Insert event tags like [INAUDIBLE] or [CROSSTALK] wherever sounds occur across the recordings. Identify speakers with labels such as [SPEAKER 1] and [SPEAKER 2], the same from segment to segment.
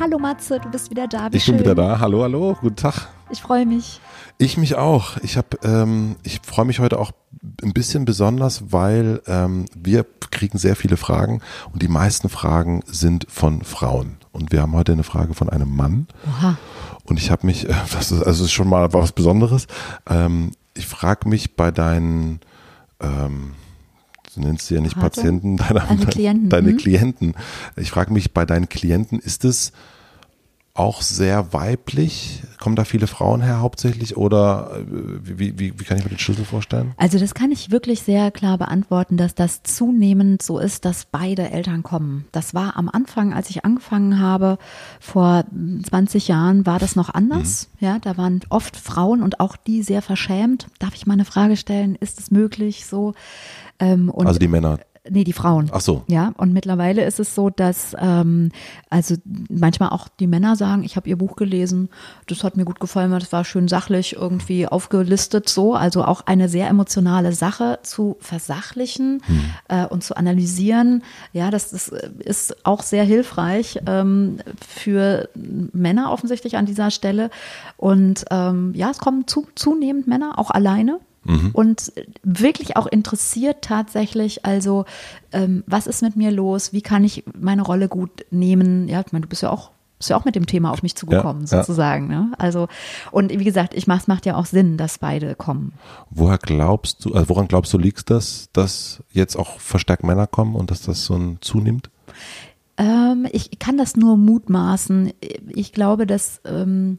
[SPEAKER 1] Hallo Matze, du bist wieder da.
[SPEAKER 2] Wie ich schön. bin wieder da. Hallo, hallo, guten Tag.
[SPEAKER 1] Ich freue mich.
[SPEAKER 2] Ich mich auch. Ich habe, ähm, ich freue mich heute auch ein bisschen besonders, weil ähm, wir kriegen sehr viele Fragen und die meisten Fragen sind von Frauen. Und wir haben heute eine Frage von einem Mann. Oha. Und ich habe mich, [LAUGHS] das ist also ist schon mal was Besonderes. Ähm, ich frage mich bei deinen ähm, du nennst sie ja nicht Rate? Patienten, [LAUGHS] deine, deine Klienten. Deine hm? Klienten. Ich frage mich, bei deinen Klienten ist es auch sehr weiblich? Kommen da viele Frauen her hauptsächlich oder äh, wie, wie, wie kann ich mir den Schlüssel vorstellen?
[SPEAKER 1] Also das kann ich wirklich sehr klar beantworten, dass das zunehmend so ist, dass beide Eltern kommen. Das war am Anfang, als ich angefangen habe, vor 20 Jahren, war das noch anders. Mhm. Ja, da waren oft Frauen und auch die sehr verschämt. Darf ich mal eine Frage stellen? Ist es möglich so?
[SPEAKER 2] Ähm, also die Männer.
[SPEAKER 1] Nee, die Frauen.
[SPEAKER 2] Ach so.
[SPEAKER 1] Ja, und mittlerweile ist es so, dass ähm, also manchmal auch die Männer sagen, ich habe ihr Buch gelesen, das hat mir gut gefallen, das war schön sachlich irgendwie aufgelistet so. Also auch eine sehr emotionale Sache zu versachlichen hm. äh, und zu analysieren. Ja, das, das ist auch sehr hilfreich ähm, für Männer offensichtlich an dieser Stelle. Und ähm, ja, es kommen zu, zunehmend Männer, auch alleine mhm. und wirklich auch interessiert tatsächlich, also ähm, was ist mit mir los, wie kann ich meine Rolle gut nehmen, ja, ich meine, du bist ja auch bist ja auch mit dem Thema auf mich zugekommen, ja, sozusagen. Ja. Ne? Also, und wie gesagt, ich mach's macht ja auch Sinn, dass beide kommen.
[SPEAKER 2] Woher glaubst du, also woran glaubst du, liegt das, dass jetzt auch verstärkt Männer kommen und dass das so ein zunimmt?
[SPEAKER 1] Ähm, ich kann das nur mutmaßen. Ich glaube, dass ähm,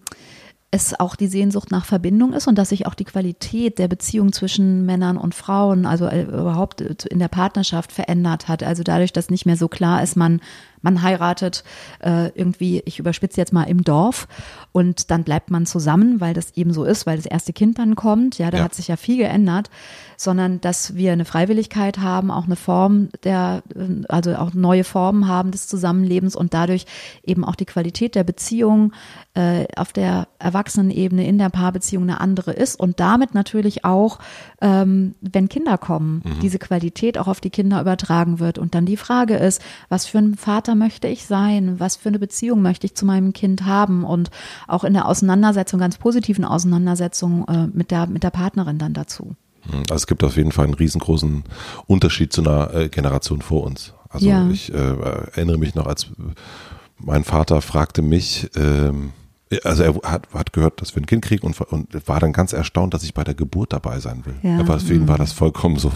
[SPEAKER 1] es auch die Sehnsucht nach Verbindung ist und dass sich auch die Qualität der Beziehung zwischen Männern und Frauen, also äh, überhaupt äh, in der Partnerschaft verändert hat. Also dadurch, dass nicht mehr so klar ist, man man heiratet äh, irgendwie, ich überspitze jetzt mal im Dorf und dann bleibt man zusammen, weil das eben so ist, weil das erste Kind dann kommt. Ja, da ja. hat sich ja viel geändert, sondern dass wir eine Freiwilligkeit haben, auch eine Form der, also auch neue Formen haben des Zusammenlebens und dadurch eben auch die Qualität der Beziehung äh, auf der Erwachsenenebene in der Paarbeziehung eine andere ist und damit natürlich auch, ähm, wenn Kinder kommen, mhm. diese Qualität auch auf die Kinder übertragen wird. Und dann die Frage ist, was für ein Vater Vater möchte ich sein? Was für eine Beziehung möchte ich zu meinem Kind haben? Und auch in der Auseinandersetzung, ganz positiven Auseinandersetzung äh, mit, der, mit der Partnerin dann dazu.
[SPEAKER 2] Also es gibt auf jeden Fall einen riesengroßen Unterschied zu einer äh, Generation vor uns. Also ja. ich äh, erinnere mich noch, als mein Vater fragte mich, ähm, also er hat, hat gehört, dass wir ein Kind kriegen und, und war dann ganz erstaunt, dass ich bei der Geburt dabei sein will. Ja. Aber für ihn war das vollkommen so,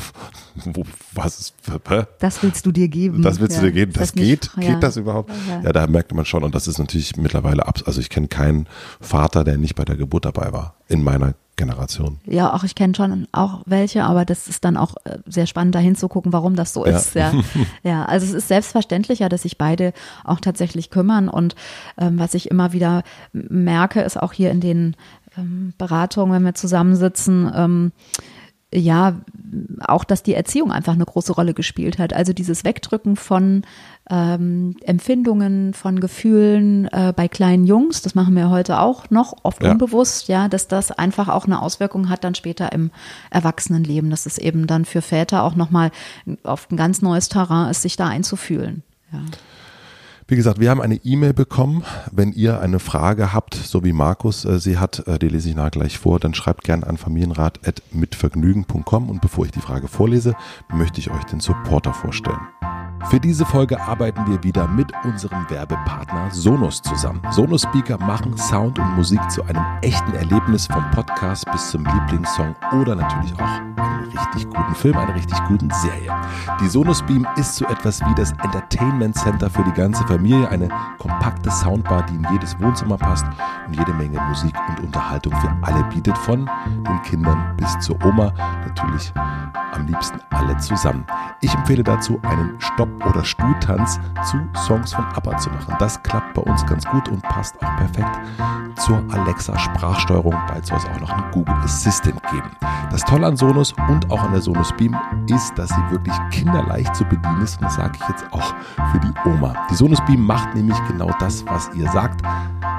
[SPEAKER 2] wo, was ist,
[SPEAKER 1] hä? Das willst du dir geben.
[SPEAKER 2] Das willst ja. du dir geben. Das, das geht? Nicht, ja. Geht das überhaupt? Ja. da merkte man schon und das ist natürlich mittlerweile ab, also ich kenne keinen Vater, der nicht bei der Geburt dabei war in meiner Generation.
[SPEAKER 1] Ja, auch ich kenne schon auch welche, aber das ist dann auch äh, sehr spannend, da hinzugucken, warum das so ist. Ja. [LAUGHS] ja, also es ist selbstverständlicher, dass sich beide auch tatsächlich kümmern. Und ähm, was ich immer wieder merke, ist auch hier in den ähm, Beratungen, wenn wir zusammensitzen, ähm, ja, auch, dass die Erziehung einfach eine große Rolle gespielt hat. Also dieses Wegdrücken von ähm, Empfindungen, von Gefühlen äh, bei kleinen Jungs, das machen wir heute auch noch, oft ja. unbewusst, ja, dass das einfach auch eine Auswirkung hat dann später im Erwachsenenleben, dass es eben dann für Väter auch nochmal auf ein ganz neues Terrain ist, sich da einzufühlen. Ja.
[SPEAKER 2] Wie gesagt, wir haben eine E-Mail bekommen. Wenn ihr eine Frage habt, so wie Markus äh, sie hat, äh, die lese ich nachher gleich vor, dann schreibt gerne an familienrat.mitvergnügen.com und bevor ich die Frage vorlese, möchte ich euch den Supporter vorstellen. Für diese Folge arbeiten wir wieder mit unserem Werbepartner Sonos zusammen. Sonos Speaker machen Sound und Musik zu einem echten Erlebnis vom Podcast bis zum Lieblingssong oder natürlich auch einen richtig guten Film, einer richtig guten Serie. Die Sonos Beam ist so etwas wie das Entertainment Center für die ganze Familie, eine kompakte Soundbar, die in jedes Wohnzimmer passt und jede Menge Musik und Unterhaltung für alle bietet, von den Kindern bis zur Oma, natürlich am liebsten alle zusammen. Ich empfehle dazu einen Stopp- oder Stuhltanz zu Songs von ABBA zu machen. Das klappt bei uns ganz gut und passt auch perfekt zur Alexa-Sprachsteuerung. Bald soll es auch noch einen Google Assistant geben. Das Tolle an Sonos und auch an der Sonos Beam ist, dass sie wirklich kinderleicht zu bedienen ist. Und das sage ich jetzt auch für die Oma. Die Sonos Beam macht nämlich genau das, was ihr sagt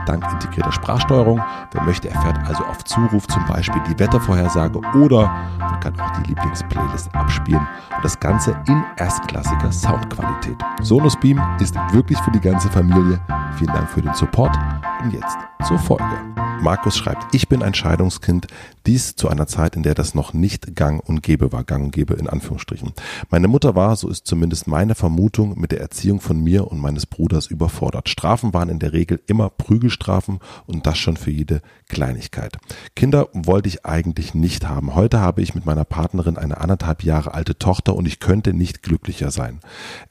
[SPEAKER 2] dank integrierter Sprachsteuerung. Wer möchte, erfährt also auf Zuruf zum Beispiel die Wettervorhersage oder man kann auch die Lieblingsplaylist abspielen und das Ganze in erstklassiger Soundqualität. Sonos Beam ist wirklich für die ganze Familie. Vielen Dank für den Support und jetzt zur Folge. Markus schreibt, ich bin ein Scheidungskind, dies zu einer Zeit, in der das noch nicht gang und gäbe war, gang und gäbe in Anführungsstrichen. Meine Mutter war, so ist zumindest meine Vermutung, mit der Erziehung von mir und meines Bruders überfordert. Strafen waren in der Regel immer Prügelstrafen und das schon für jede Kleinigkeit. Kinder wollte ich eigentlich nicht haben. Heute habe ich mit meiner Partnerin eine anderthalb Jahre alte Tochter und ich könnte nicht glücklicher sein.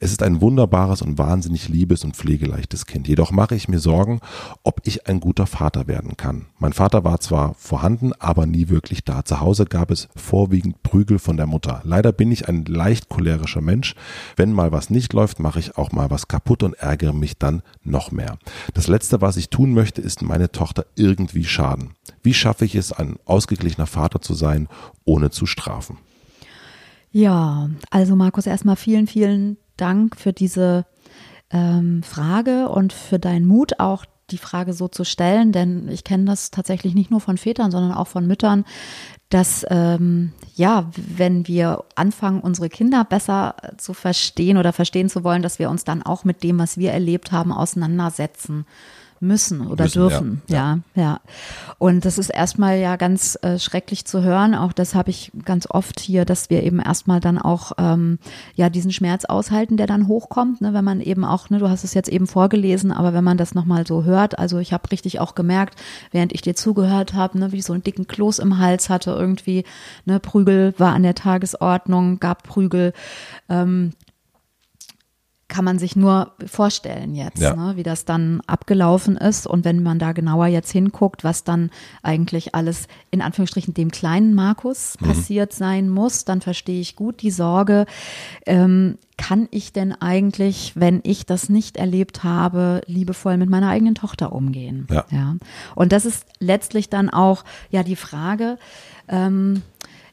[SPEAKER 2] Es ist ein wunderbares und wahnsinnig liebes und pflegeleichtes Kind. Jedoch mache ich mir Sorgen, ob ich ein guter Vater werden kann. Mein Vater war zwar vorhanden, aber nie wirklich da. Zu Hause gab es vorwiegend Prügel von der Mutter. Leider bin ich ein leicht cholerischer Mensch. Wenn mal was nicht läuft, mache ich auch mal was kaputt und ärgere mich dann noch mehr. Das Letzte, was ich tun möchte, ist meine Tochter irgendwie schaden. Wie schaffe ich es, ein ausgeglichener Vater zu sein, ohne zu strafen?
[SPEAKER 1] Ja, also Markus, erstmal vielen, vielen Dank für diese ähm, Frage und für deinen Mut, auch die Frage so zu stellen, denn ich kenne das tatsächlich nicht nur von Vätern, sondern auch von Müttern, dass ähm, ja, wenn wir anfangen, unsere Kinder besser zu verstehen oder verstehen zu wollen, dass wir uns dann auch mit dem, was wir erlebt haben, auseinandersetzen müssen oder müssen, dürfen. Ja, ja, ja. Und das ist erstmal ja ganz äh, schrecklich zu hören. Auch das habe ich ganz oft hier, dass wir eben erstmal dann auch ähm, ja diesen Schmerz aushalten, der dann hochkommt, ne, wenn man eben auch, ne, du hast es jetzt eben vorgelesen, aber wenn man das nochmal so hört, also ich habe richtig auch gemerkt, während ich dir zugehört habe, ne, wie ich so einen dicken Kloß im Hals hatte, irgendwie, ne, Prügel war an der Tagesordnung, gab Prügel. Ähm, kann man sich nur vorstellen jetzt, ja. ne, wie das dann abgelaufen ist. Und wenn man da genauer jetzt hinguckt, was dann eigentlich alles in Anführungsstrichen dem kleinen Markus mhm. passiert sein muss, dann verstehe ich gut die Sorge. Ähm, kann ich denn eigentlich, wenn ich das nicht erlebt habe, liebevoll mit meiner eigenen Tochter umgehen? Ja. ja. Und das ist letztlich dann auch ja die Frage. Ähm,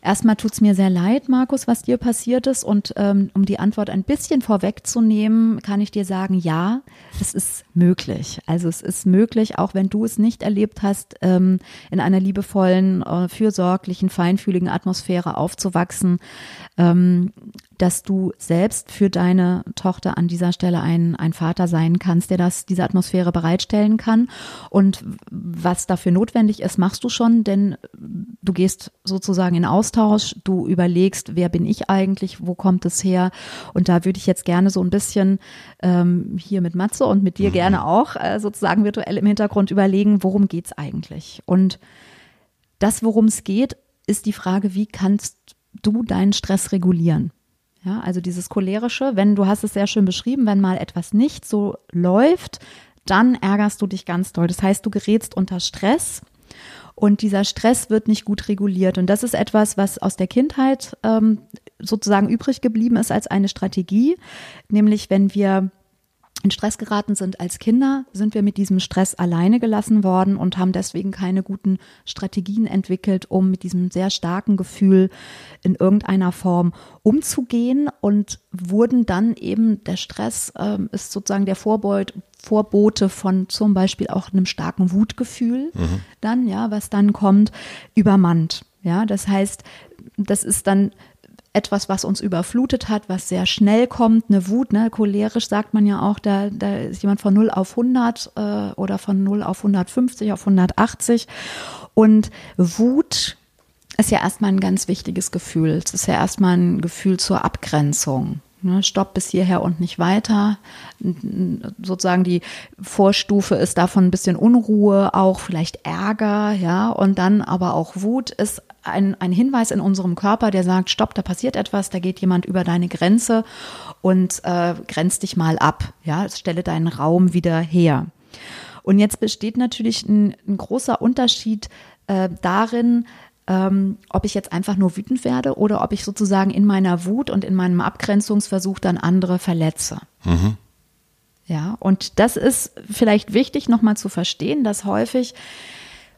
[SPEAKER 1] Erstmal tut es mir sehr leid, Markus, was dir passiert ist. Und ähm, um die Antwort ein bisschen vorwegzunehmen, kann ich dir sagen, ja, es ist möglich. Also es ist möglich, auch wenn du es nicht erlebt hast, ähm, in einer liebevollen, äh, fürsorglichen, feinfühligen Atmosphäre aufzuwachsen. Ähm, dass du selbst für deine Tochter an dieser Stelle ein, ein Vater sein kannst, der das, diese Atmosphäre bereitstellen kann. Und was dafür notwendig ist, machst du schon, denn du gehst sozusagen in Austausch, du überlegst, wer bin ich eigentlich, wo kommt es her? Und da würde ich jetzt gerne so ein bisschen ähm, hier mit Matze und mit dir mhm. gerne auch äh, sozusagen virtuell im Hintergrund überlegen, worum geht's eigentlich? Und das, worum es geht, ist die Frage, wie kannst du deinen Stress regulieren? Ja, also dieses cholerische, wenn du hast es sehr schön beschrieben, wenn mal etwas nicht so läuft, dann ärgerst du dich ganz doll. Das heißt, du gerätst unter Stress und dieser Stress wird nicht gut reguliert. Und das ist etwas, was aus der Kindheit ähm, sozusagen übrig geblieben ist als eine Strategie, nämlich wenn wir in Stress geraten sind als Kinder, sind wir mit diesem Stress alleine gelassen worden und haben deswegen keine guten Strategien entwickelt, um mit diesem sehr starken Gefühl in irgendeiner Form umzugehen und wurden dann eben, der Stress äh, ist sozusagen der Vorbeut, Vorbote von zum Beispiel auch einem starken Wutgefühl, mhm. dann, ja, was dann kommt, übermannt. Ja, das heißt, das ist dann etwas, was uns überflutet hat, was sehr schnell kommt, eine Wut, ne, cholerisch sagt man ja auch, da, da ist jemand von 0 auf 100 äh, oder von 0 auf 150 auf 180 und Wut ist ja erstmal ein ganz wichtiges Gefühl. Es ist ja erstmal ein Gefühl zur Abgrenzung. Ne, Stopp bis hierher und nicht weiter. Sozusagen die Vorstufe ist davon ein bisschen Unruhe, auch vielleicht Ärger, ja, und dann aber auch Wut ist ein, ein Hinweis in unserem Körper, der sagt, stopp, da passiert etwas, da geht jemand über deine Grenze und äh, grenzt dich mal ab, ja, stelle deinen Raum wieder her. Und jetzt besteht natürlich ein, ein großer Unterschied äh, darin, ähm, ob ich jetzt einfach nur wütend werde oder ob ich sozusagen in meiner Wut und in meinem Abgrenzungsversuch dann andere verletze. Mhm. Ja, und das ist vielleicht wichtig nochmal zu verstehen, dass häufig,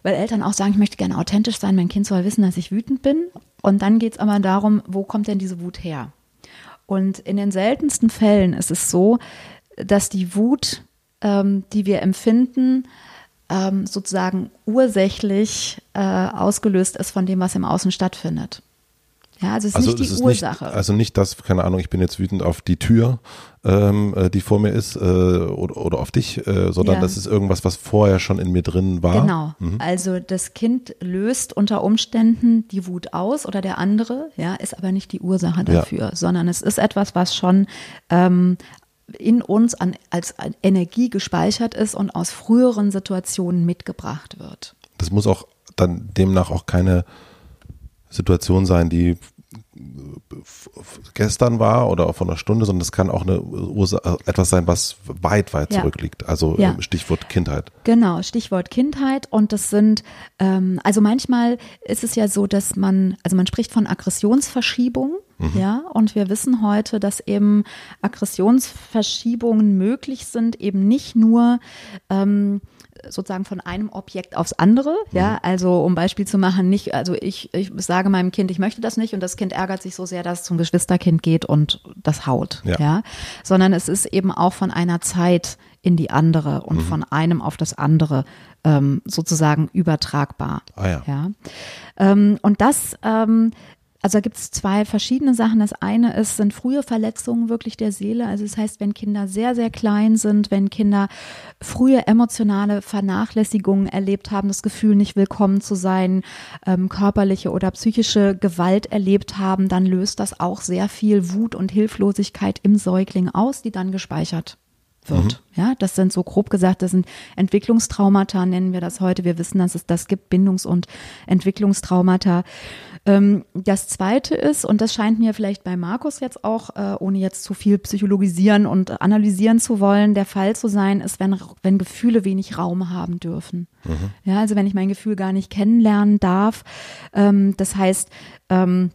[SPEAKER 1] weil Eltern auch sagen, ich möchte gerne authentisch sein, mein Kind soll wissen, dass ich wütend bin. Und dann geht es aber darum, wo kommt denn diese Wut her? Und in den seltensten Fällen ist es so, dass die Wut, ähm, die wir empfinden, ähm, sozusagen ursächlich äh, ausgelöst ist von dem, was im Außen stattfindet. Ja, also es ist also nicht die Ursache.
[SPEAKER 2] Nicht, also nicht das, keine Ahnung, ich bin jetzt wütend auf die Tür, ähm, äh, die vor mir ist, äh, oder, oder auf dich, äh, sondern ja. das ist irgendwas, was vorher schon in mir drin war.
[SPEAKER 1] Genau. Mhm. Also das Kind löst unter Umständen die Wut aus oder der andere, ja, ist aber nicht die Ursache dafür, ja. sondern es ist etwas, was schon ähm, in uns an, als Energie gespeichert ist und aus früheren Situationen mitgebracht wird.
[SPEAKER 2] Das muss auch dann demnach auch keine Situation sein, die gestern war oder vor einer Stunde, sondern es kann auch eine Ursache, etwas sein, was weit, weit ja. zurückliegt. Also ja. Stichwort Kindheit.
[SPEAKER 1] Genau, Stichwort Kindheit. Und das sind, ähm, also manchmal ist es ja so, dass man, also man spricht von Aggressionsverschiebung. Mhm. Ja, und wir wissen heute, dass eben Aggressionsverschiebungen möglich sind, eben nicht nur ähm, sozusagen von einem Objekt aufs andere. Mhm. Ja, also um Beispiel zu machen, nicht, also ich, ich sage meinem Kind, ich möchte das nicht und das Kind ärgert sich so sehr, dass es zum Geschwisterkind geht und das haut. Ja. ja? Sondern es ist eben auch von einer Zeit in die andere und mhm. von einem auf das andere ähm, sozusagen übertragbar.
[SPEAKER 2] Ah, ja.
[SPEAKER 1] ja? Ähm, und das ähm, also da gibt es zwei verschiedene Sachen. Das eine ist, sind frühe Verletzungen wirklich der Seele. Also das heißt, wenn Kinder sehr, sehr klein sind, wenn Kinder frühe emotionale Vernachlässigungen erlebt haben, das Gefühl, nicht willkommen zu sein, ähm, körperliche oder psychische Gewalt erlebt haben, dann löst das auch sehr viel Wut und Hilflosigkeit im Säugling aus, die dann gespeichert wird. Mhm. Ja, das sind so grob gesagt, das sind Entwicklungstraumata, nennen wir das heute. Wir wissen, dass es das gibt, Bindungs- und Entwicklungstraumata. Ähm, das zweite ist, und das scheint mir vielleicht bei Markus jetzt auch, äh, ohne jetzt zu viel psychologisieren und analysieren zu wollen, der Fall zu sein, ist, wenn, wenn Gefühle wenig Raum haben dürfen. Mhm. Ja, also wenn ich mein Gefühl gar nicht kennenlernen darf. Ähm, das heißt, ähm,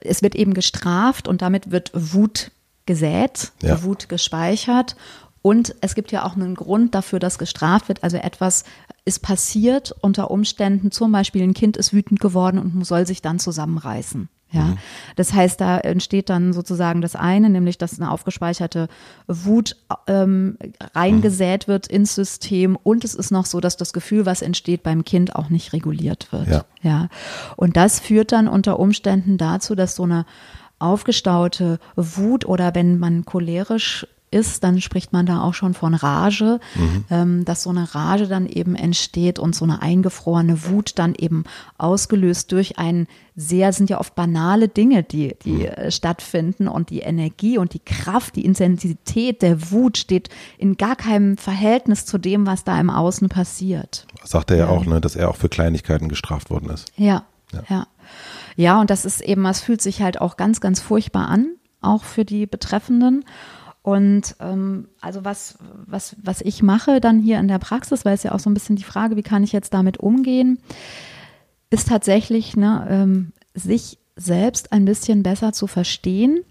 [SPEAKER 1] es wird eben gestraft und damit wird Wut gesät, ja. Wut gespeichert. Und es gibt ja auch einen Grund dafür, dass gestraft wird. Also etwas ist passiert unter Umständen, zum Beispiel ein Kind ist wütend geworden und soll sich dann zusammenreißen. Ja, mhm. das heißt, da entsteht dann sozusagen das eine, nämlich dass eine aufgespeicherte Wut ähm, reingesät wird ins System und es ist noch so, dass das Gefühl, was entsteht beim Kind, auch nicht reguliert wird. Ja. ja. Und das führt dann unter Umständen dazu, dass so eine aufgestaute Wut oder wenn man cholerisch ist, dann spricht man da auch schon von Rage, mhm. ähm, dass so eine Rage dann eben entsteht und so eine eingefrorene Wut dann eben ausgelöst durch ein sehr, sind ja oft banale Dinge, die, die mhm. Äh, stattfinden und die Energie und die Kraft, die Intensität der Wut steht in gar keinem Verhältnis zu dem, was da im Außen passiert.
[SPEAKER 2] Sagt er ja, ja auch, ne, dass er auch für Kleinigkeiten gestraft worden ist.
[SPEAKER 1] Ja, ja. ja. Ja, und das ist eben, es fühlt sich halt auch ganz, ganz furchtbar an, auch für die Betreffenden. Und ähm, also was, was, was ich mache dann hier in der Praxis, weil es ja auch so ein bisschen die Frage, wie kann ich jetzt damit umgehen, ist tatsächlich, ne, ähm, sich selbst ein bisschen besser zu verstehen.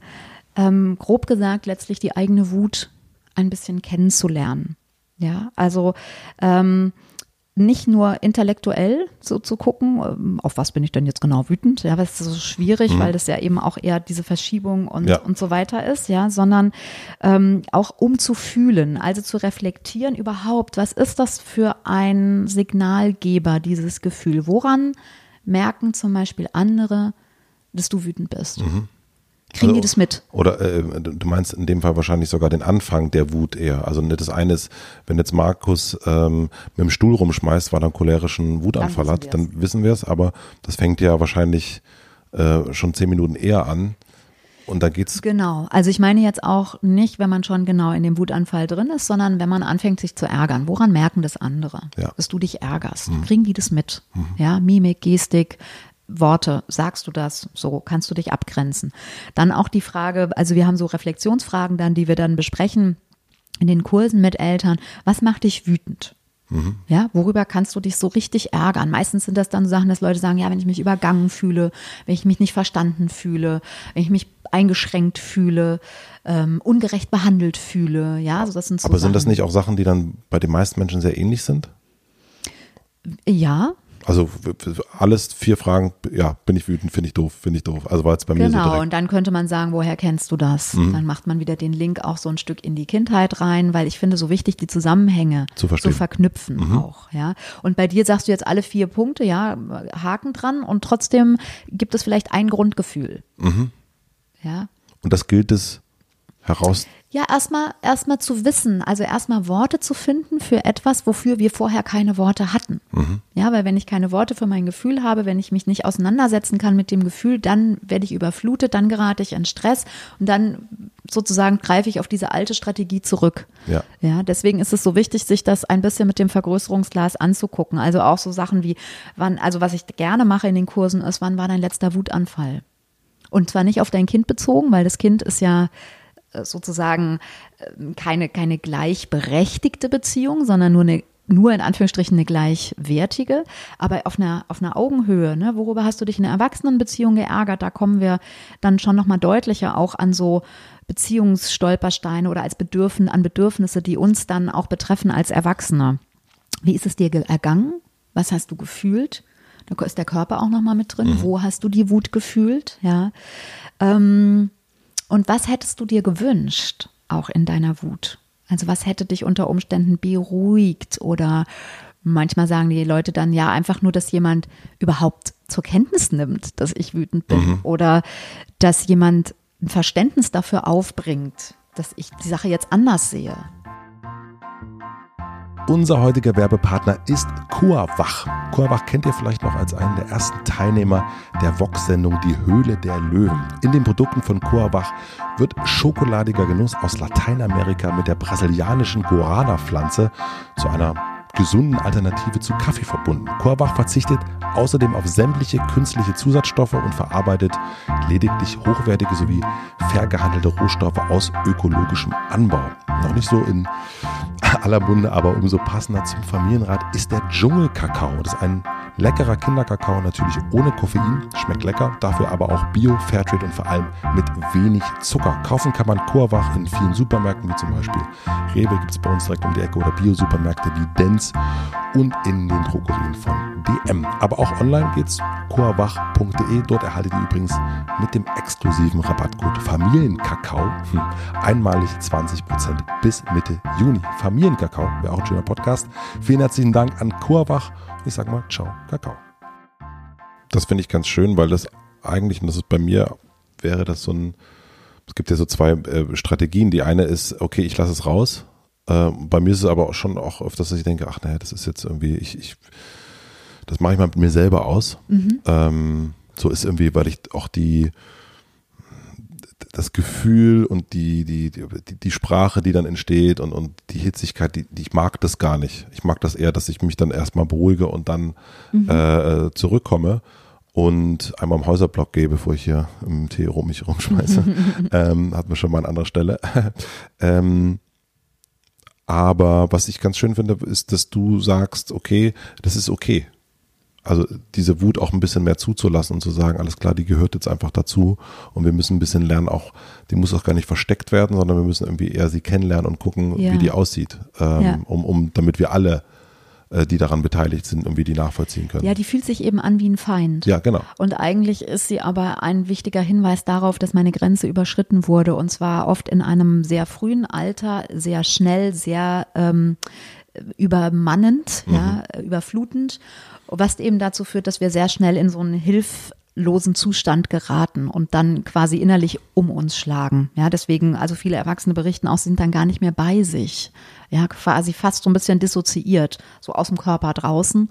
[SPEAKER 1] Ähm, grob gesagt, letztlich die eigene Wut ein bisschen kennenzulernen. Ja, also ähm, nicht nur intellektuell so zu gucken, ähm, auf was bin ich denn jetzt genau wütend, ja, aber es ist so schwierig, mhm. weil das ja eben auch eher diese Verschiebung und, ja. und so weiter ist, ja, sondern ähm, auch um zu fühlen, also zu reflektieren überhaupt, was ist das für ein Signalgeber, dieses Gefühl? Woran merken zum Beispiel andere, dass du wütend bist? Kriegen die
[SPEAKER 2] Also-
[SPEAKER 1] das mit?
[SPEAKER 2] Oder äh, du meinst in dem Fall wahrscheinlich sogar den Anfang der Wut eher. Also nicht das eine ist, wenn jetzt Markus ähm, mit dem Stuhl rumschmeißt, weil er einen cholerischen Wutanfall
[SPEAKER 1] Dann
[SPEAKER 2] hat, dann wissen wir es, aber das fängt ja wahrscheinlich äh, schon zehn Minuten eher an. Und dann geht's
[SPEAKER 1] Genau. Also ich meine jetzt auch nicht, wenn man schon genau in dem Wutanfall drin ist, sondern wenn man anfängt, sich zu ärgern. Woran merken das andere?
[SPEAKER 2] Ja.
[SPEAKER 1] Dass du dich ärgerst. Kriegen die das mit? Ja, Mimik, Gestik, Worte. Sagst du das? So kannst du dich abgrenzen. Dann auch die Frage, also wir haben so Reflexionsfragen dann, die wir dann besprechen in den Kursen mit Eltern. Was macht dich wütend? Ja, worüber kannst du dich so richtig ärgern? Meistens sind das dann so Sachen, dass Leute sagen, ja, wenn ich mich übergangen fühle, wenn ich mich nicht verstanden fühle, wenn ich mich eingeschränkt fühle, ähm, ungerecht behandelt fühle, ja, also das sind so
[SPEAKER 2] aber sind das
[SPEAKER 1] Sachen.
[SPEAKER 2] nicht auch Sachen, die dann bei den meisten Menschen sehr ähnlich sind?
[SPEAKER 1] Ja,
[SPEAKER 2] Also alles vier Fragen, ja, bin ich wütend, finde ich doof, finde ich doof. Also war jetzt bei mir so
[SPEAKER 1] genau. Und dann könnte man sagen, woher kennst du das? Dann macht man wieder den Link auch so ein Stück in die Kindheit rein, weil ich finde so wichtig, die Zusammenhänge
[SPEAKER 2] Zu verstehen.
[SPEAKER 1] verknüpfen auch, ja. Und bei dir sagst du jetzt alle vier Punkte, ja, Haken dran und trotzdem gibt es vielleicht ein Grundgefühl. Ja.
[SPEAKER 2] Und das gilt es heraus.
[SPEAKER 1] Ja, erstmal erstmal zu wissen, also erstmal Worte zu finden für etwas, wofür wir vorher keine Worte hatten. Ja, weil wenn ich keine Worte für mein Gefühl habe, wenn ich mich nicht auseinandersetzen kann mit dem Gefühl, dann werde ich überflutet, dann gerate ich in Stress und dann sozusagen greife ich auf diese alte Strategie zurück.
[SPEAKER 2] Ja.
[SPEAKER 1] Ja, deswegen ist es so wichtig, sich das ein bisschen mit dem Vergrößerungsglas anzugucken. Also auch so Sachen wie, wann, also was ich gerne mache in den Kursen ist, wann war dein letzter Wutanfall? Und zwar nicht auf dein Kind bezogen, weil das Kind ist ja sozusagen ähm, keine, keine gleichberechtigte Beziehung, sondern nur eine nur in Anführungsstrichen eine gleichwertige, aber auf einer, auf einer Augenhöhe. Ne? Worüber hast du dich in einer Erwachsenenbeziehung geärgert? Da kommen wir dann schon nochmal deutlicher auch an so Beziehungsstolpersteine oder als Bedürfen, an Bedürfnisse, die uns dann auch betreffen als Erwachsene. Wie ist es dir ge- ergangen? Was hast du gefühlt? Da ist der Körper auch nochmal mit drin. Wo hast du die Wut gefühlt? Ja. Ähm, und was hättest du dir gewünscht, auch in deiner Wut? Also was hätte dich unter Umständen beruhigt oder manchmal sagen die Leute dann ja einfach nur, dass jemand überhaupt zur Kenntnis nimmt, dass ich wütend bin oder dass jemand ein Verständnis dafür aufbringt, dass ich die Sache jetzt anders sehe.
[SPEAKER 2] Unser heutiger Werbepartner ist Kurwach. Kurwach kennt ihr vielleicht noch als einen der ersten Teilnehmer der Vox-Sendung Die Höhle der Löwen. In den Produkten von Kurwach wird schokoladiger Genuss aus Lateinamerika mit der brasilianischen Guarana-Pflanze zu einer gesunden Alternative zu Kaffee verbunden. Kurwach verzichtet außerdem auf sämtliche künstliche Zusatzstoffe und verarbeitet lediglich hochwertige sowie fair gehandelte Rohstoffe aus ökologischem Anbau. Noch nicht so in aller Munde, aber umso passender zum Familienrat ist der Dschungelkakao. Das ist ein leckerer Kinderkakao, natürlich ohne Koffein, schmeckt lecker, dafür aber auch Bio, Fairtrade und vor allem mit wenig Zucker. Kaufen kann man Kurwach in vielen Supermärkten, wie zum Beispiel Rewe gibt es bei uns direkt um die Ecke oder Bio-Supermärkte wie Dents und in den Drogerien von DM. Aber auch online geht's kurwach.de. Dort erhaltet ihr übrigens mit dem exklusiven Rabattcode Familienkakao hm, einmalig 20% bis Mitte Juni. Familienkakao wäre auch ein schöner Podcast. Vielen herzlichen Dank an Kurwach. Ich sag mal, ciao, Kakao. Das finde ich ganz schön, weil das eigentlich, und das ist bei mir, wäre das so ein, es gibt ja so zwei äh, Strategien. Die eine ist, okay, ich lasse es raus. Äh, bei mir ist es aber auch schon auch öfters, dass ich denke, ach naja, das ist jetzt irgendwie, ich, ich das mache ich mal mit mir selber aus. Ähm, so ist irgendwie, weil ich auch die das Gefühl und die, die, die, die Sprache, die dann entsteht und, und die Hitzigkeit, die, die, ich mag das gar nicht. Ich mag das eher, dass ich mich dann erstmal beruhige und dann äh, zurückkomme und einmal im Häuserblock gehe, bevor ich hier im Tee rum mich rumschmeiße. [LAUGHS] ähm, hat man schon mal an anderer Stelle. [LAUGHS] ähm, aber was ich ganz schön finde, ist, dass du sagst, okay, das ist okay. Also diese Wut auch ein bisschen mehr zuzulassen und zu sagen, alles klar, die gehört jetzt einfach dazu und wir müssen ein bisschen lernen, auch, die muss auch gar nicht versteckt werden, sondern wir müssen irgendwie eher sie kennenlernen und gucken,
[SPEAKER 1] Ja.
[SPEAKER 2] wie die aussieht, ähm,
[SPEAKER 1] Ja.
[SPEAKER 2] um, um, damit wir alle, die daran beteiligt sind, irgendwie die nachvollziehen können.
[SPEAKER 1] Ja, die fühlt sich eben an wie ein Feind.
[SPEAKER 2] Ja, genau.
[SPEAKER 1] Und eigentlich ist sie aber ein wichtiger Hinweis darauf, dass meine Grenze überschritten wurde. Und zwar oft in einem sehr frühen Alter, sehr schnell, sehr ähm, übermannend, ja, überflutend. Was eben dazu führt, dass wir sehr schnell in so einen Hilf, losen Zustand geraten und dann quasi innerlich um uns schlagen. Ja, deswegen, also viele Erwachsene berichten auch, sind dann gar nicht mehr bei sich. Ja, quasi fast so ein bisschen dissoziiert, so aus dem Körper draußen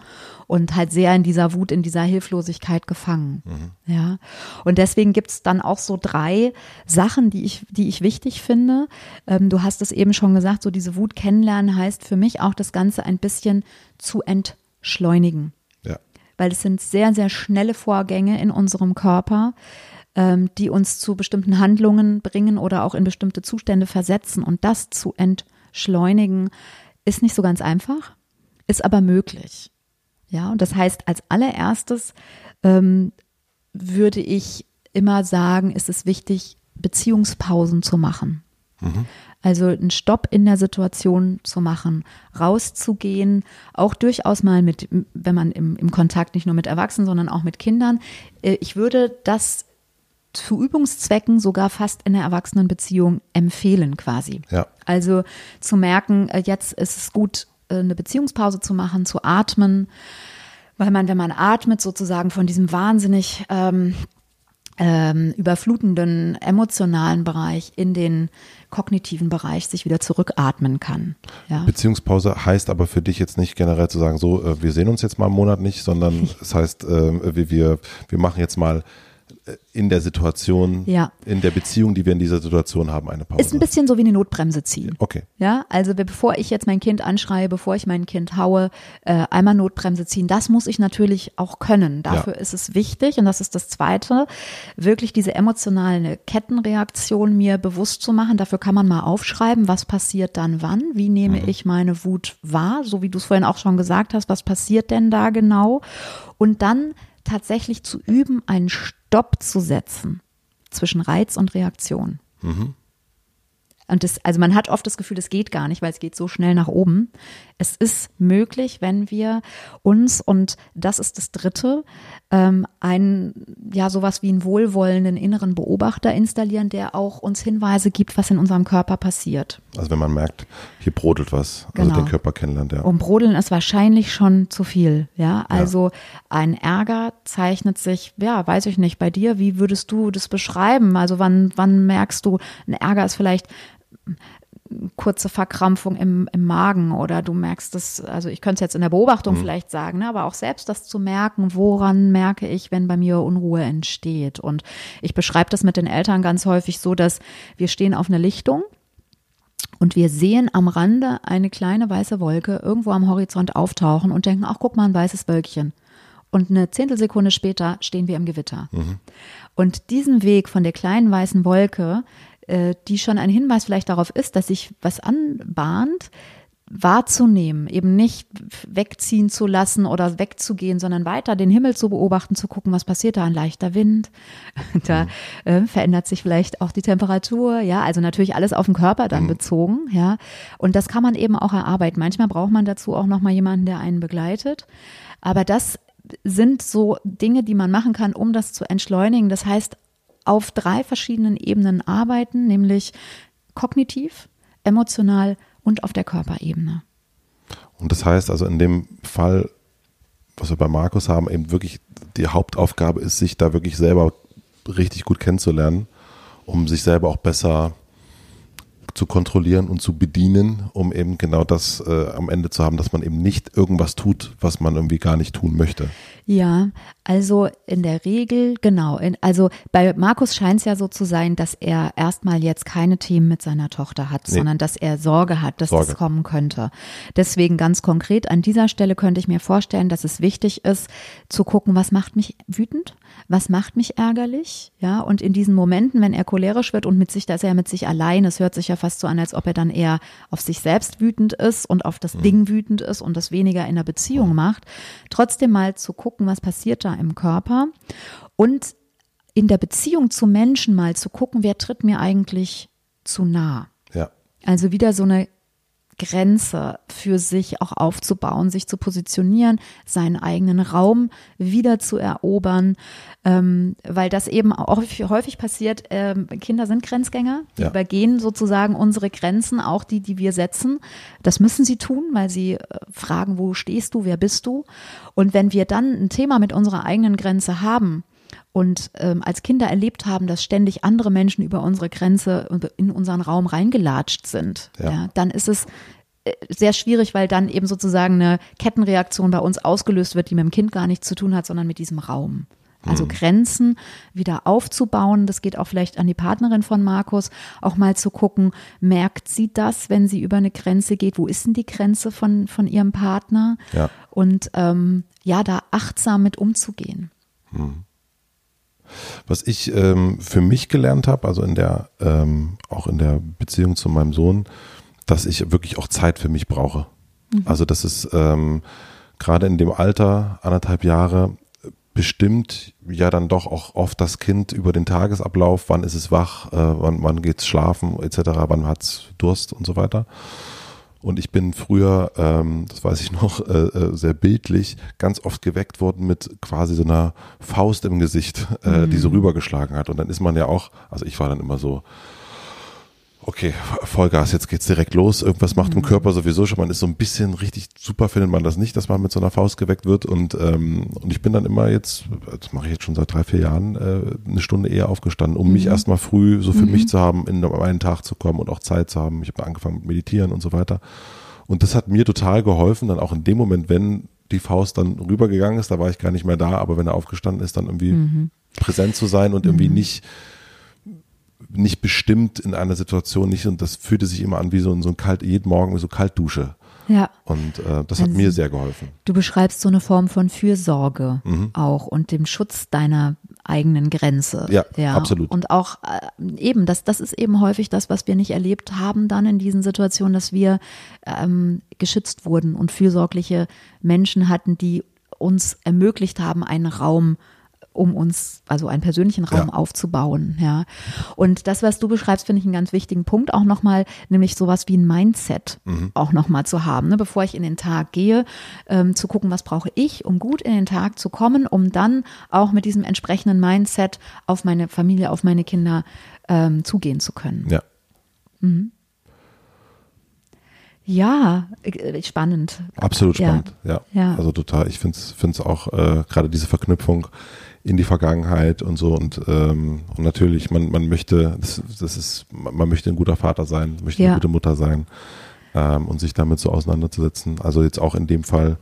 [SPEAKER 1] und halt sehr in dieser Wut, in dieser Hilflosigkeit gefangen. Mhm. Ja. Und deswegen gibt's dann auch so drei Sachen, die ich, die ich wichtig finde. Ähm, du hast es eben schon gesagt, so diese Wut kennenlernen heißt für mich auch das Ganze ein bisschen zu entschleunigen weil es sind sehr, sehr schnelle Vorgänge in unserem Körper, ähm, die uns zu bestimmten Handlungen bringen oder auch in bestimmte Zustände versetzen. Und das zu entschleunigen ist nicht so ganz einfach, ist aber möglich. Ja, und das heißt, als allererstes ähm, würde ich immer sagen, ist es wichtig, Beziehungspausen zu machen. Mhm. Also einen Stopp in der Situation zu machen, rauszugehen, auch durchaus mal mit, wenn man im, im Kontakt nicht nur mit Erwachsenen, sondern auch mit Kindern. Äh, ich würde das zu Übungszwecken sogar fast in der Erwachsenenbeziehung empfehlen quasi.
[SPEAKER 2] Ja.
[SPEAKER 1] Also zu merken, äh, jetzt ist es gut, äh, eine Beziehungspause zu machen, zu atmen, weil man, wenn man atmet, sozusagen von diesem wahnsinnig ähm, ähm, überflutenden emotionalen Bereich in den kognitiven Bereich sich wieder zurückatmen kann. Ja.
[SPEAKER 2] Beziehungspause heißt aber für dich jetzt nicht generell zu sagen, so, äh, wir sehen uns jetzt mal einen Monat nicht, sondern [LAUGHS] es heißt, äh, wir, wir machen jetzt mal in der Situation,
[SPEAKER 1] ja.
[SPEAKER 2] in der Beziehung, die wir in dieser Situation haben, eine Pause.
[SPEAKER 1] Ist ein bisschen so wie eine Notbremse ziehen.
[SPEAKER 2] Okay.
[SPEAKER 1] Ja, also bevor ich jetzt mein Kind anschreie, bevor ich mein Kind haue, äh, einmal Notbremse ziehen. Das muss ich natürlich auch können. Dafür ja. ist es wichtig und das ist das Zweite, wirklich diese emotionale Kettenreaktion mir bewusst zu machen. Dafür kann man mal aufschreiben, was passiert dann wann, wie nehme mhm. ich meine Wut wahr, so wie du es vorhin auch schon gesagt hast, was passiert denn da genau? Und dann tatsächlich zu üben, einen Stopp zu setzen zwischen Reiz und Reaktion. Mhm. Und das, also man hat oft das Gefühl, das geht gar nicht, weil es geht so schnell nach oben. Es ist möglich, wenn wir uns, und das ist das Dritte, ähm, einen, ja, sowas wie einen wohlwollenden inneren Beobachter installieren, der auch uns Hinweise gibt, was in unserem Körper passiert.
[SPEAKER 2] Also wenn man merkt, hier brodelt was, also genau. den Körper kennenlernt, ja.
[SPEAKER 1] Und brodeln ist wahrscheinlich schon zu viel, ja. Also ja. ein Ärger zeichnet sich, ja, weiß ich nicht, bei dir, wie würdest du das beschreiben? Also wann, wann merkst du, ein Ärger ist vielleicht kurze Verkrampfung im, im Magen oder du merkst es, also ich könnte es jetzt in der Beobachtung mhm. vielleicht sagen, ne, aber auch selbst das zu merken, woran merke ich, wenn bei mir Unruhe entsteht. Und ich beschreibe das mit den Eltern ganz häufig so, dass wir stehen auf einer Lichtung und wir sehen am Rande eine kleine weiße Wolke irgendwo am Horizont auftauchen und denken, ach guck mal, ein weißes Wölkchen. Und eine Zehntelsekunde später stehen wir im Gewitter. Mhm. Und diesen Weg von der kleinen weißen Wolke äh, die schon ein Hinweis vielleicht darauf ist, dass sich was anbahnt, wahrzunehmen, eben nicht wegziehen zu lassen oder wegzugehen, sondern weiter den Himmel zu beobachten, zu gucken, was passiert da, ein leichter Wind, [LAUGHS] da mhm. äh, verändert sich vielleicht auch die Temperatur, ja, also natürlich alles auf den Körper dann mhm. bezogen, ja, und das kann man eben auch erarbeiten. Manchmal braucht man dazu auch nochmal jemanden, der einen begleitet, aber das sind so Dinge, die man machen kann, um das zu entschleunigen. Das heißt, auf drei verschiedenen Ebenen arbeiten, nämlich kognitiv, emotional und auf der Körperebene.
[SPEAKER 2] Und das heißt also in dem Fall, was wir bei Markus haben, eben wirklich die Hauptaufgabe ist, sich da wirklich selber richtig gut kennenzulernen, um sich selber auch besser zu kontrollieren und zu bedienen, um eben genau das äh, am Ende zu haben, dass man eben nicht irgendwas tut, was man irgendwie gar nicht tun möchte.
[SPEAKER 1] Ja, also in der Regel, genau. In, also bei Markus scheint es ja so zu sein, dass er erstmal jetzt keine Themen mit seiner Tochter hat, nee. sondern dass er Sorge hat, dass Sorge. das kommen könnte. Deswegen ganz konkret an dieser Stelle könnte ich mir vorstellen, dass es wichtig ist, zu gucken, was macht mich wütend? Was macht mich ärgerlich? Ja, und in diesen Momenten, wenn er cholerisch wird und mit sich, da ist er ja mit sich allein, es hört sich ja fast so an, als ob er dann eher auf sich selbst wütend ist und auf das mhm. Ding wütend ist und das weniger in der Beziehung macht. Trotzdem mal zu gucken, was passiert da im Körper und in der Beziehung zu Menschen mal zu gucken, wer tritt mir eigentlich zu nah.
[SPEAKER 2] Ja.
[SPEAKER 1] Also wieder so eine Grenze für sich auch aufzubauen, sich zu positionieren, seinen eigenen Raum wieder zu erobern, ähm, weil das eben auch häufig passiert. Ähm, Kinder sind Grenzgänger, die ja. übergehen sozusagen unsere Grenzen, auch die, die wir setzen. Das müssen sie tun, weil sie äh, fragen, wo stehst du, wer bist du? Und wenn wir dann ein Thema mit unserer eigenen Grenze haben, und ähm, als Kinder erlebt haben, dass ständig andere Menschen über unsere Grenze in unseren Raum reingelatscht sind, ja. ja dann ist es äh, sehr schwierig, weil dann eben sozusagen eine Kettenreaktion bei uns ausgelöst wird, die mit dem Kind gar nichts zu tun hat, sondern mit diesem Raum. Also mhm. Grenzen wieder aufzubauen. Das geht auch vielleicht an die Partnerin von Markus, auch mal zu gucken, merkt sie das, wenn sie über eine Grenze geht? Wo ist denn die Grenze von, von ihrem Partner?
[SPEAKER 2] Ja.
[SPEAKER 1] Und ähm, ja, da achtsam mit umzugehen.
[SPEAKER 2] Mhm. Was ich ähm, für mich gelernt habe, also in der, ähm, auch in der Beziehung zu meinem Sohn, dass ich wirklich auch Zeit für mich brauche. Mhm. Also das ist ähm, gerade in dem Alter, anderthalb Jahre, bestimmt ja dann doch auch oft das Kind über den Tagesablauf, wann ist es wach, äh, wann, wann es schlafen etc., wann hat es Durst und so weiter. Und ich bin früher, ähm, das weiß ich noch, äh, äh, sehr bildlich, ganz oft geweckt worden mit quasi so einer Faust im Gesicht, äh, mhm. die so mhm. rübergeschlagen hat. Und dann ist man ja auch, also ich war dann immer so, okay, Vollgas, jetzt geht's direkt los. Irgendwas macht mhm. im Körper sowieso schon. Man ist so ein bisschen richtig super, findet man das nicht, dass man mit so einer Faust geweckt wird. Und, ähm, und ich bin dann immer jetzt, das mache ich jetzt schon seit drei, vier Jahren, äh, eine Stunde eher aufgestanden, um mhm. mich erstmal früh so für mhm. mich zu haben, in meinen Tag zu kommen und auch Zeit zu haben. Ich habe angefangen mit Meditieren und so weiter. Und das hat mir total geholfen, dann auch in dem Moment, wenn die Faust dann rübergegangen ist, da war ich gar nicht mehr da, aber wenn er aufgestanden ist, dann irgendwie mhm. präsent zu sein und irgendwie mhm. nicht nicht bestimmt in einer Situation nicht und das fühlte sich immer an wie so, so ein kalt, jeden Morgen wie so Kaltdusche.
[SPEAKER 1] Ja.
[SPEAKER 2] Und äh, das hat also, mir sehr geholfen.
[SPEAKER 1] Du beschreibst so eine Form von Fürsorge mhm. auch und dem Schutz deiner eigenen Grenze.
[SPEAKER 2] Ja, ja. absolut.
[SPEAKER 1] Und auch äh, eben, das, das ist eben häufig das, was wir nicht erlebt haben dann in diesen Situationen, dass wir ähm, geschützt wurden und fürsorgliche Menschen hatten, die uns ermöglicht haben, einen Raum zu um uns, also einen persönlichen Raum ja. aufzubauen. Ja. Und das, was du beschreibst, finde ich einen ganz wichtigen Punkt auch nochmal, nämlich sowas wie ein Mindset mhm. auch nochmal zu haben, ne, bevor ich in den Tag gehe, ähm, zu gucken, was brauche ich, um gut in den Tag zu kommen, um dann auch mit diesem entsprechenden Mindset auf meine Familie, auf meine Kinder ähm, zugehen zu können.
[SPEAKER 2] Ja. Mhm.
[SPEAKER 1] Ja, äh, spannend.
[SPEAKER 2] Absolut spannend, ja. ja. ja. Also total. Ich finde es auch äh, gerade diese Verknüpfung in die Vergangenheit und so und, ähm, und natürlich, man, man möchte, das, das ist, man möchte ein guter Vater sein, möchte ja. eine gute Mutter sein ähm, und sich damit so auseinanderzusetzen. Also jetzt auch in dem Fall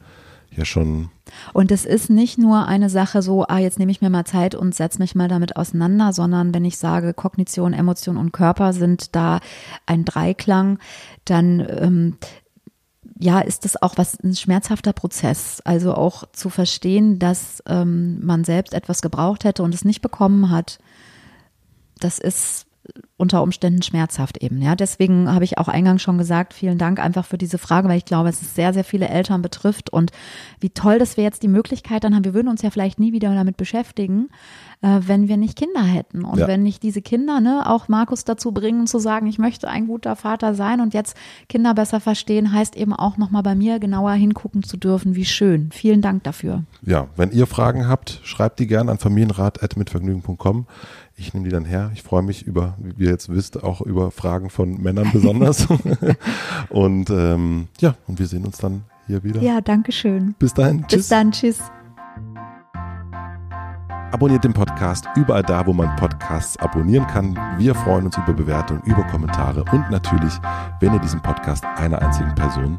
[SPEAKER 2] ja schon.
[SPEAKER 1] Und es ist nicht nur eine Sache so, ah, jetzt nehme ich mir mal Zeit und setze mich mal damit auseinander, sondern wenn ich sage, Kognition, Emotion und Körper sind da ein Dreiklang, dann ähm, ja, ist das auch was ein schmerzhafter Prozess. Also auch zu verstehen, dass ähm, man selbst etwas gebraucht hätte und es nicht bekommen hat. Das ist unter Umständen schmerzhaft eben. Ja, deswegen habe ich auch eingangs schon gesagt, vielen Dank einfach für diese Frage, weil ich glaube, es ist sehr, sehr viele Eltern betrifft und wie toll, dass wir jetzt die Möglichkeit dann haben. Wir würden uns ja vielleicht nie wieder damit beschäftigen, äh, wenn wir nicht Kinder hätten und ja. wenn nicht diese Kinder, ne, auch Markus dazu bringen zu sagen, ich möchte ein guter Vater sein und jetzt Kinder besser verstehen, heißt eben auch nochmal bei mir genauer hingucken zu dürfen. Wie schön. Vielen Dank dafür.
[SPEAKER 2] Ja, wenn ihr Fragen habt, schreibt die gerne an familienrat.mitvergnügen.com. Ich nehme die dann her. Ich freue mich über, wie ihr jetzt wisst, auch über Fragen von Männern besonders. [LAUGHS] [LAUGHS] und ähm, ja, und wir sehen uns dann hier wieder.
[SPEAKER 1] Ja, danke schön.
[SPEAKER 2] Bis dahin.
[SPEAKER 1] Tschüss. Bis dann. Tschüss.
[SPEAKER 2] Abonniert den Podcast überall da, wo man Podcasts abonnieren kann. Wir freuen uns über Bewertungen, über Kommentare und natürlich, wenn ihr diesen Podcast einer einzigen Person